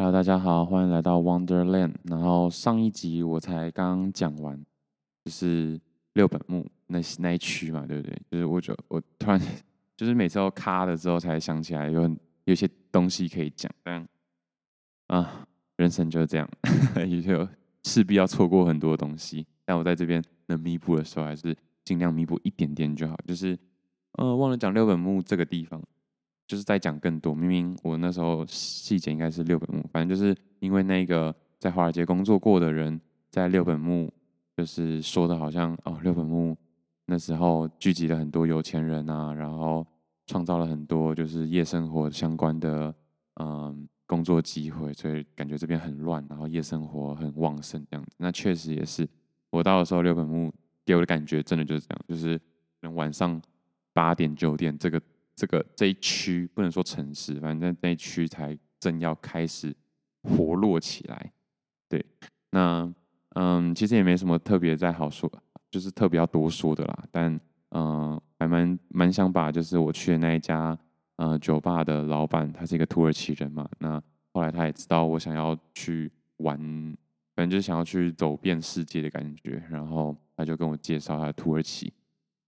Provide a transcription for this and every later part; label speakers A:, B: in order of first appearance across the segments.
A: Hello，大家好，欢迎来到 Wonderland。然后上一集我才刚讲完，就是六本木那那一区嘛，对不对？就是我就我突然就是每次都卡了之后才想起来有很有些东西可以讲，但啊，人生就是这样，也就势必要错过很多东西。但我在这边能弥补的时候，还是尽量弥补一点点就好。就是呃，忘了讲六本木这个地方。就是在讲更多，明明我那时候细节应该是六本木，反正就是因为那个在华尔街工作过的人，在六本木就是说的好像哦，六本木那时候聚集了很多有钱人啊，然后创造了很多就是夜生活相关的嗯工作机会，所以感觉这边很乱，然后夜生活很旺盛这样子。那确实也是，我到的时候六本木给我的感觉真的就是这样，就是晚上八点九点这个。这个这一区不能说城市，反正那一区才正要开始活络起来。对，那嗯，其实也没什么特别再好说，就是特别要多说的啦。但嗯，还蛮蛮想把就是我去的那一家呃酒吧的老板，他是一个土耳其人嘛。那后来他也知道我想要去玩，反正就是想要去走遍世界的感觉，然后他就跟我介绍他的土耳其。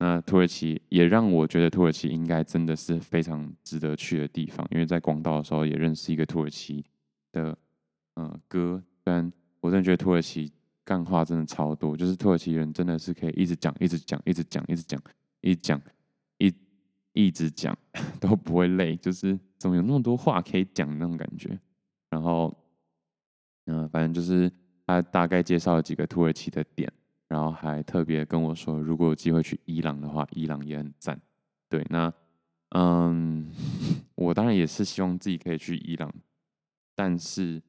A: 那土耳其也让我觉得土耳其应该真的是非常值得去的地方，因为在广岛的时候也认识一个土耳其的嗯哥，但我真的觉得土耳其干话真的超多，就是土耳其人真的是可以一直讲、一直讲、一直讲、一直讲、一讲、一一直讲 都不会累，就是怎么有那么多话可以讲那种感觉。然后嗯，反正就是他大概介绍了几个土耳其的点。然后还特别跟我说，如果有机会去伊朗的话，伊朗也很赞。对，那嗯，我当然也是希望自己可以去伊朗，但是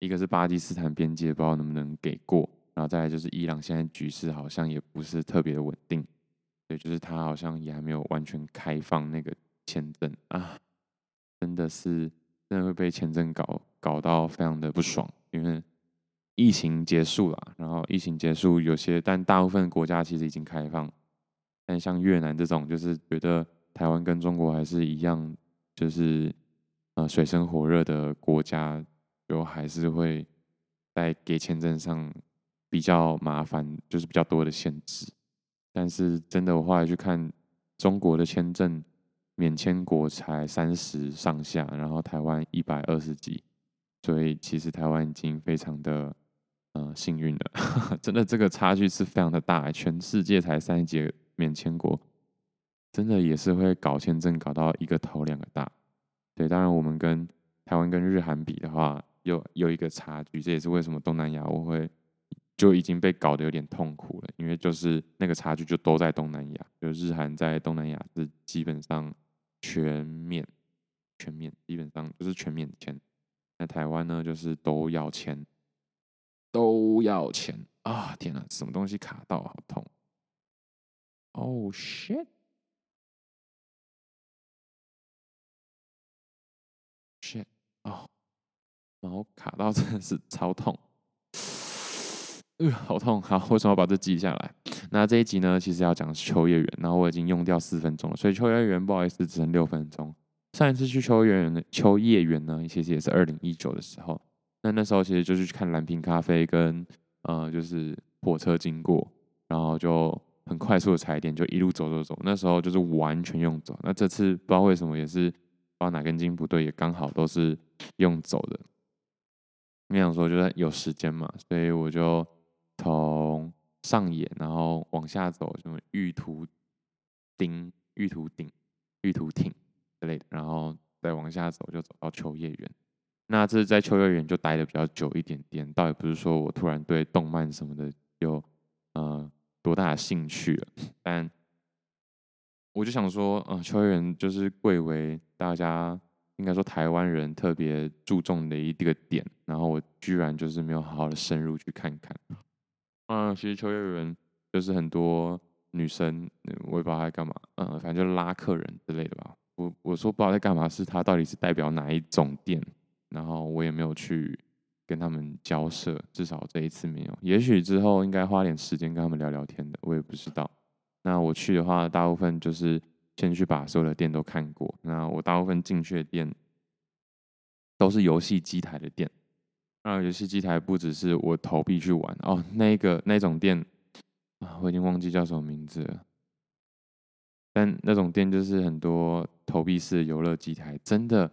A: 一个是巴基斯坦边界，不知道能不能给过。然后再来就是伊朗现在局势好像也不是特别的稳定，对，就是他好像也还没有完全开放那个签证啊，真的是真的会被签证搞搞到非常的不爽，因为。疫情结束了，然后疫情结束，有些但大部分国家其实已经开放，但像越南这种，就是觉得台湾跟中国还是一样，就是呃水深火热的国家，就还是会在给签证上比较麻烦，就是比较多的限制。但是真的，我后来去看中国的签证免签国才三十上下，然后台湾一百二十几，所以其实台湾已经非常的。嗯，幸运的，真的这个差距是非常的大，全世界才三十几个免签国，真的也是会搞签证搞到一个头两个大。对，当然我们跟台湾跟日韩比的话，有有一个差距，这也是为什么东南亚我会就已经被搞得有点痛苦了，因为就是那个差距就都在东南亚，就日韩在东南亚是基本上全面全面，基本上就是全面签，那台湾呢就是都要签。都要钱啊！天哪，什么东西卡到，好痛！Oh shit！shit 哦，毛卡到真的是超痛，呃，好痛！好，为什么要把这记下来？那这一集呢，其实要讲秋叶原，然后我已经用掉四分钟了，所以秋叶原不好意思，只剩六分钟。上一次去秋叶原的秋叶原呢，其实也是二零一九的时候。那那时候其实就是去看蓝瓶咖啡跟呃，就是火车经过，然后就很快速的踩点，就一路走走走。那时候就是完全用走。那这次不知道为什么也是不知道哪根筋不对，也刚好都是用走的。我想说就是有时间嘛，所以我就从上野然后往下走，什么玉图町、玉图町、玉图町之类的，然后再往下走就走到秋叶原。那这是在秋叶原就待的比较久一点点，倒也不是说我突然对动漫什么的有呃多大的兴趣，但我就想说，呃，秋叶原就是贵为大家应该说台湾人特别注重的一个点，然后我居然就是没有好好的深入去看看。嗯、其实秋叶原就是很多女生，我也不知道在干嘛，嗯、反正就拉客人之类的吧。我我说不知道在干嘛，是它到底是代表哪一种店？然后我也没有去跟他们交涉，至少这一次没有。也许之后应该花点时间跟他们聊聊天的，我也不知道。那我去的话，大部分就是先去把所有的店都看过。那我大部分进去的店，都是游戏机台的店。那游戏机台不只是我投币去玩哦，那个那种店啊，我已经忘记叫什么名字了。但那种店就是很多投币式的游乐机台，真的，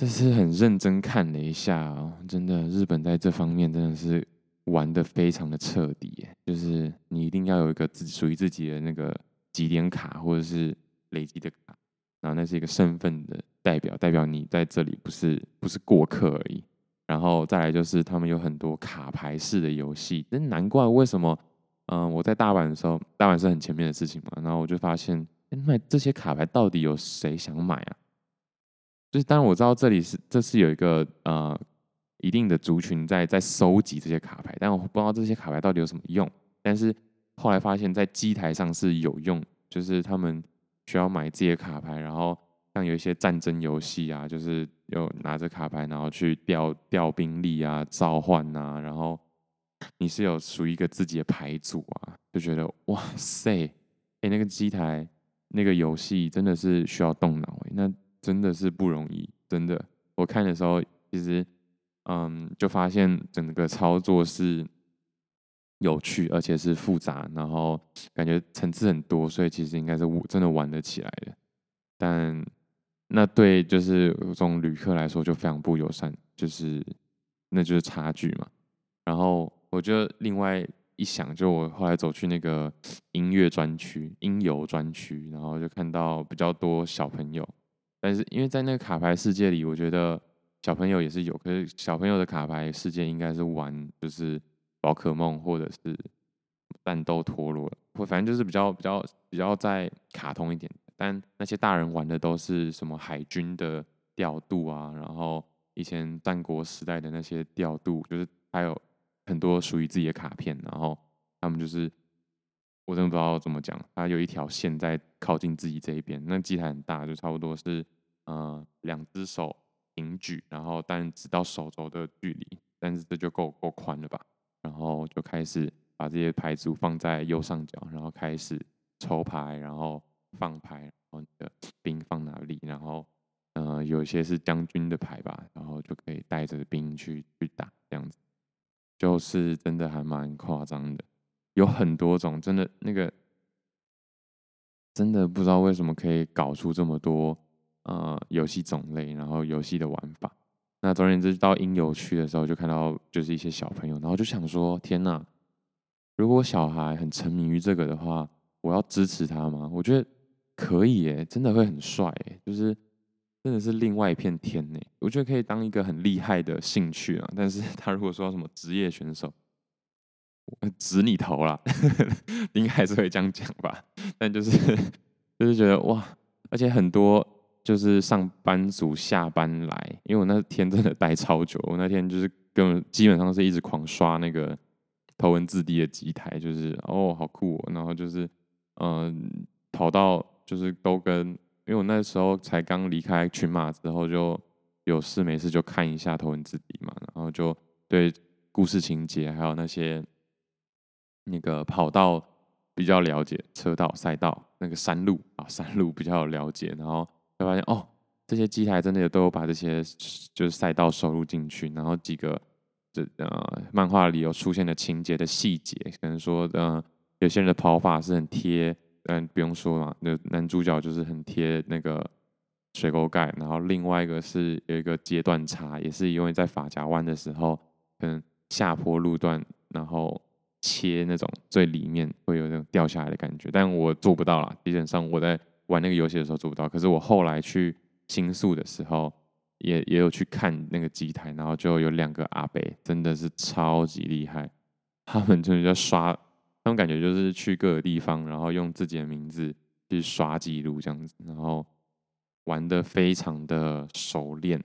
A: 这是很认真看了一下哦，真的，日本在这方面真的是玩的非常的彻底，就是你一定要有一个自属于自己的那个几点卡或者是累积的卡，然后那是一个身份的代表，代表你在这里不是不是过客而已。然后再来就是他们有很多卡牌式的游戏，那难怪为什么，嗯、我在大阪的时候，大阪是很前面的事情嘛，然后我就发现，卖这些卡牌到底有谁想买啊？就是当然我知道这里是这是有一个呃一定的族群在在收集这些卡牌，但我不知道这些卡牌到底有什么用。但是后来发现，在机台上是有用，就是他们需要买这些卡牌，然后。像有一些战争游戏啊，就是有拿着卡牌，然后去调调兵力啊、召唤啊，然后你是有属于一个自己的牌组啊，就觉得哇塞，哎，那个机台那个游戏真的是需要动脑欸，那真的是不容易，真的。我看的时候，其实嗯，就发现整个操作是有趣，而且是复杂，然后感觉层次很多，所以其实应该是真的玩得起来的，但。那对就是这种旅客来说就非常不友善，就是那就是差距嘛。然后我就另外一想，就我后来走去那个音乐专区、音游专区，然后就看到比较多小朋友。但是因为在那个卡牌世界里，我觉得小朋友也是有，可是小朋友的卡牌世界应该是玩就是宝可梦或者是战斗陀螺，或反正就是比较比较比较在卡通一点。但那些大人玩的都是什么海军的调度啊，然后以前战国时代的那些调度，就是还有很多属于自己的卡片，然后他们就是我真的不知道怎么讲，他有一条线在靠近自己这一边，那机台很大，就差不多是呃两只手平举，然后但只到手肘的距离，但是这就够够宽了吧？然后就开始把这些牌组放在右上角，然后开始抽牌，然后。放牌，然后你的兵放哪里？然后，呃，有些是将军的牌吧，然后就可以带着兵去去打，这样子，就是真的还蛮夸张的，有很多种，真的那个，真的不知道为什么可以搞出这么多呃游戏种类，然后游戏的玩法。那总而言之，到音游区的时候，就看到就是一些小朋友，然后就想说：天哪！如果小孩很沉迷于这个的话，我要支持他吗？我觉得。可以耶，真的会很帅耶，就是真的是另外一片天呢。我觉得可以当一个很厉害的兴趣啊。但是 他如果说什么职业选手，指你头啦，应该还是会这样讲吧。但就是就是觉得哇，而且很多就是上班族下班来，因为我那天真的待超久，我那天就是根本基本上是一直狂刷那个头文字 D 的机台，就是哦好酷哦，然后就是嗯、跑到。就是都跟，因为我那时候才刚离开群马之后，就有事没事就看一下头文字 D 嘛，然后就对故事情节还有那些那个跑道比较了解，车道、赛道那个山路啊，山路比较了解，然后就发现哦，这些机台真的都有把这些就是赛道收录进去，然后几个这呃漫画里有出现的情节的细节，可能说的、呃、有些人的跑法是很贴。嗯，不用说嘛，那男主角就是很贴那个水沟盖，然后另外一个是有一个阶段差，也是因为在发夹弯的时候，可能下坡路段，然后切那种最里面会有那种掉下来的感觉，但我做不到啦，基本上我在玩那个游戏的时候做不到，可是我后来去新宿的时候，也也有去看那个机台，然后就有两个阿伯，真的是超级厉害，他们真的就刷。那种感觉就是去各个地方，然后用自己的名字去刷记录这样子，然后玩的非常的熟练，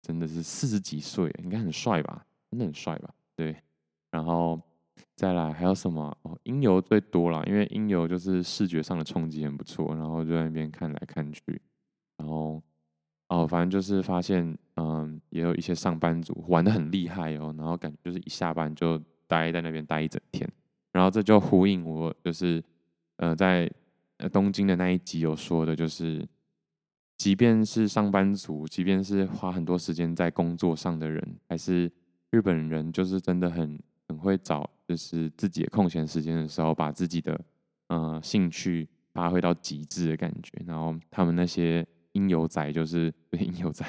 A: 真的是四十几岁，应该很帅吧？真的很帅吧？对，然后再来还有什么？哦，音游最多了，因为音游就是视觉上的冲击很不错，然后就在那边看来看去，然后哦，反正就是发现，嗯，也有一些上班族玩的很厉害哦，然后感觉就是一下班就待在那边待一整天。然后这就呼应我，就是呃，在呃东京的那一集有说的，就是即便是上班族，即便是花很多时间在工作上的人，还是日本人，就是真的很很会找，就是自己的空闲时间的时候，把自己的呃兴趣发挥到极致的感觉。然后他们那些音游仔，就是音游仔，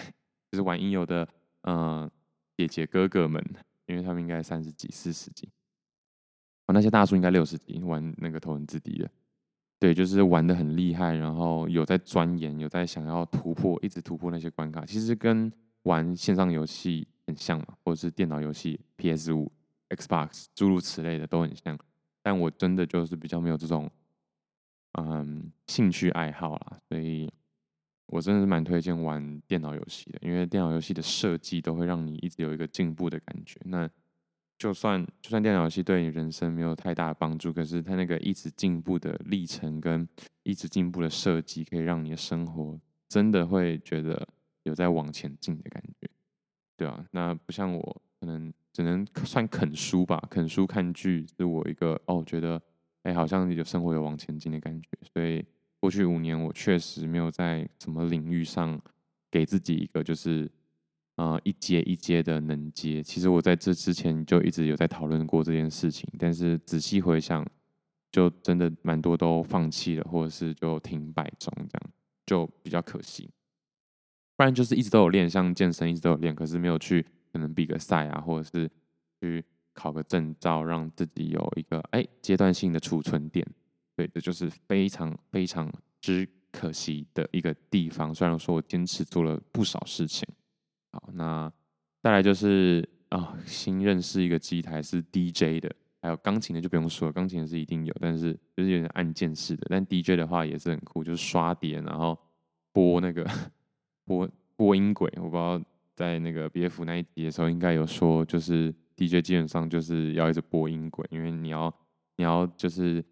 A: 就是玩音游的呃姐姐哥哥们，因为他们应该三十几、四十几，哦，那些大叔应该六十几，玩那个头文字 D 的。对，就是玩的很厉害，然后有在钻研，有在想要突破，一直突破那些关卡。其实跟玩线上游戏很像嘛，或者是电脑游戏 PS 五、Xbox 诸如此类的都很像。但我真的就是比较没有这种嗯兴趣爱好啦，所以我真的是蛮推荐玩电脑游戏的，因为电脑游戏的设计都会让你一直有一个进步的感觉。那就算就算电脑游戏对你人生没有太大的帮助，可是它那个一直进步的历程跟一直进步的设计，可以让你的生活真的会觉得有在往前进的感觉，对啊，那不像我可能只能算啃书吧，啃书看剧是我一个哦，觉得哎、好像你的生活有往前进的感觉，所以过去五年我确实没有在什么领域上给自己一个就是。呃，一阶一阶的能阶。其实我在这之前就一直有在讨论过这件事情，但是仔细回想，就真的蛮多都放弃了，或者是就停摆中，这样就比较可惜。不然就是一直都有练，像健身一直都有练，可是没有去可能比个赛啊，或者是去考个证照，让自己有一个哎阶段性的储存点。对，这就是非常非常之可惜的一个地方。虽然说我坚持做了不少事情。好，那再来就是啊、新认识一个机台是 DJ 的，还有钢琴的就不用说了，钢琴的是一定有，但是就是有点按键式的。但 DJ 的话也是很酷，就是刷碟，然后播那个 播播音轨。我不知道在那个 BF 那一集的时候应该有说，就是 DJ 基本上就是要一直播音轨，因为你要你要就是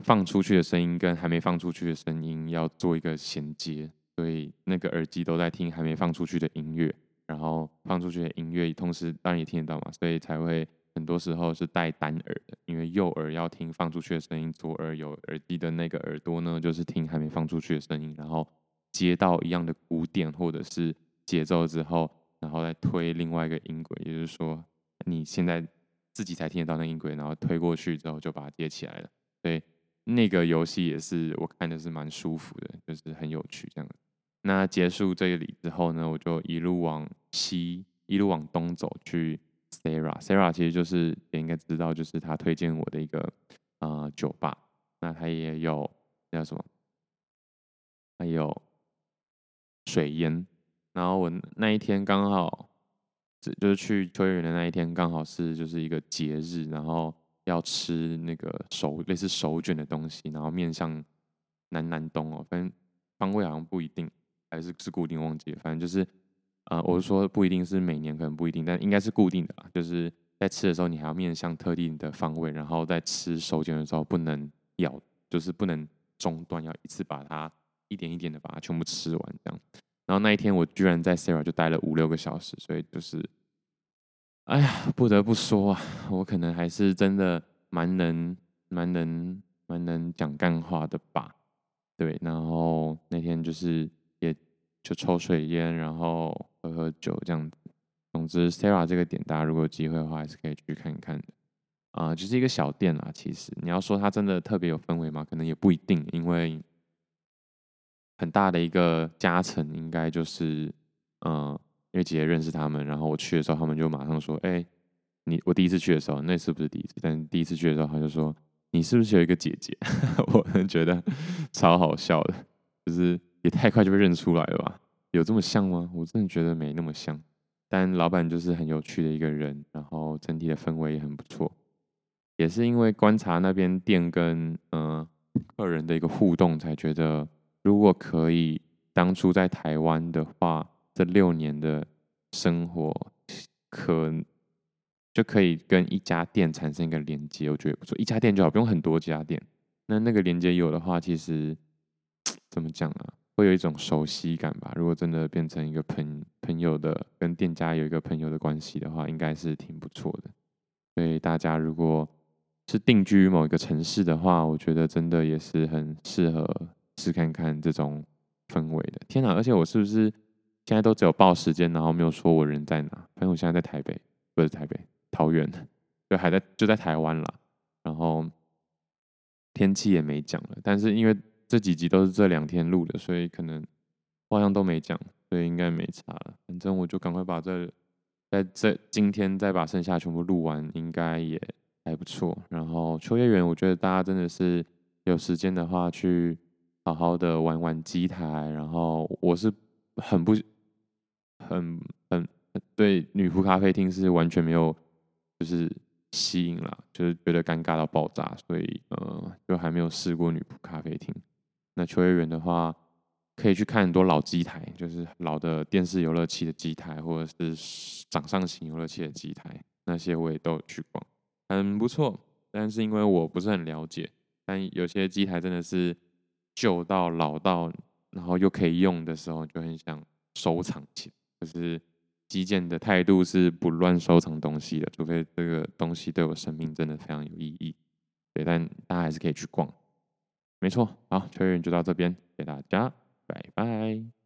A: 放出去的声音跟还没放出去的声音要做一个衔接，所以那个耳机都在听还没放出去的音乐。然后放出去的音乐，同时当然也听得到嘛，所以才会很多时候是带单耳的，因为右耳要听放出去的声音，左耳有耳机的那个耳朵呢，就是听还没放出去的声音，然后接到一样的鼓点或者是节奏之后，然后再推另外一个音轨，也就是说你现在自己才听得到那音轨，然后推过去之后就把它接起来了，所以那个游戏也是我看的是蛮舒服的，就是很有趣这样。那结束这里之后呢，我就一路往西，一路往东走去 Sarah，Sarah 其实就是也应该知道，就是他推荐我的一个呃酒吧。那他也有叫什么？还有水烟。然后我那一天刚好，就是去秋叶原的那一天，刚好是就是一个节日，然后要吃那个手类似手卷的东西，然后面向南南东哦，反正方位好像不一定。还是是固定忘记，反正就是，呃，我是说不一定是每年，可能不一定，但应该是固定的啦。就是在吃的时候，你还要面向特定的方位，然后在吃手卷的时候不能咬，就是不能中断，要一次把它一点一点的把它全部吃完这样。然后那一天我居然在 Sara 就待了五六个小时，所以就是，哎呀，不得不说啊，我可能还是真的蛮能、蛮能、蛮能讲干话的吧。对，然后那天就是也。就抽水烟，然后喝喝酒这样子。总之，Sara 这个点，大家如果有机会的话，还是可以去看看的。啊、就是一个小店啦。其实你要说它真的特别有氛围吗？可能也不一定，因为很大的一个加成，应该就是，嗯、因为姐姐认识他们，然后我去的时候，他们就马上说：“哎、你我第一次去的时候，那次不是第一次，但第一次去的时候，他就说你是不是有一个姐姐？” 我觉得 超好笑的，就是。也太快就被认出来了吧？有这么像吗？我真的觉得没那么像。但老板就是很有趣的一个人，然后整体的氛围也很不错。也是因为观察那边店跟嗯、呃、客人的一个互动，才觉得如果可以当初在台湾的话，这六年的生活可就可以跟一家店产生一个连接。我觉得不错，一家店就好，不用很多家店。那那个连接有的话，其实怎么讲啊？会有一种熟悉感吧。如果真的变成一个朋朋友的，跟店家有一个朋友的关系的话，应该是挺不错的。所以大家如果是定居于某一个城市的话，我觉得真的也是很适合试看看这种氛围的。天哪！而且我是不是现在都只有报时间，然后没有说我人在哪？反正我现在在台北，不是台北，桃园，就还在就在台湾啦。然后天气也没讲了，但是因为这几集都是这两天录的，所以可能好像都没讲，所以应该没差了。反正我就赶快把这在这今天再把剩下全部录完，应该也还不错。然后秋叶原，我觉得大家真的是有时间的话去。好好的玩玩机台，然后我是很不很很对女仆咖啡厅是完全没有就是吸引啦，就是觉得尴尬到爆炸，所以呃就还没有试过女仆咖啡厅。那秋叶原的话，可以去看很多老机台，就是老的电视游乐器的机台，或者是掌上型游乐器的机台，那些我也都有去逛，很不错。但是因为我不是很了解，但有些机台真的是。旧到老到，然后又可以用的时候，就很想收藏起来。可是基建的态度是不乱收藏东西的，除非这个东西对我生命真的非常有意义。对，但大家还是可以去逛。没错，好，秋叶原就到这边，谢谢大家，拜拜。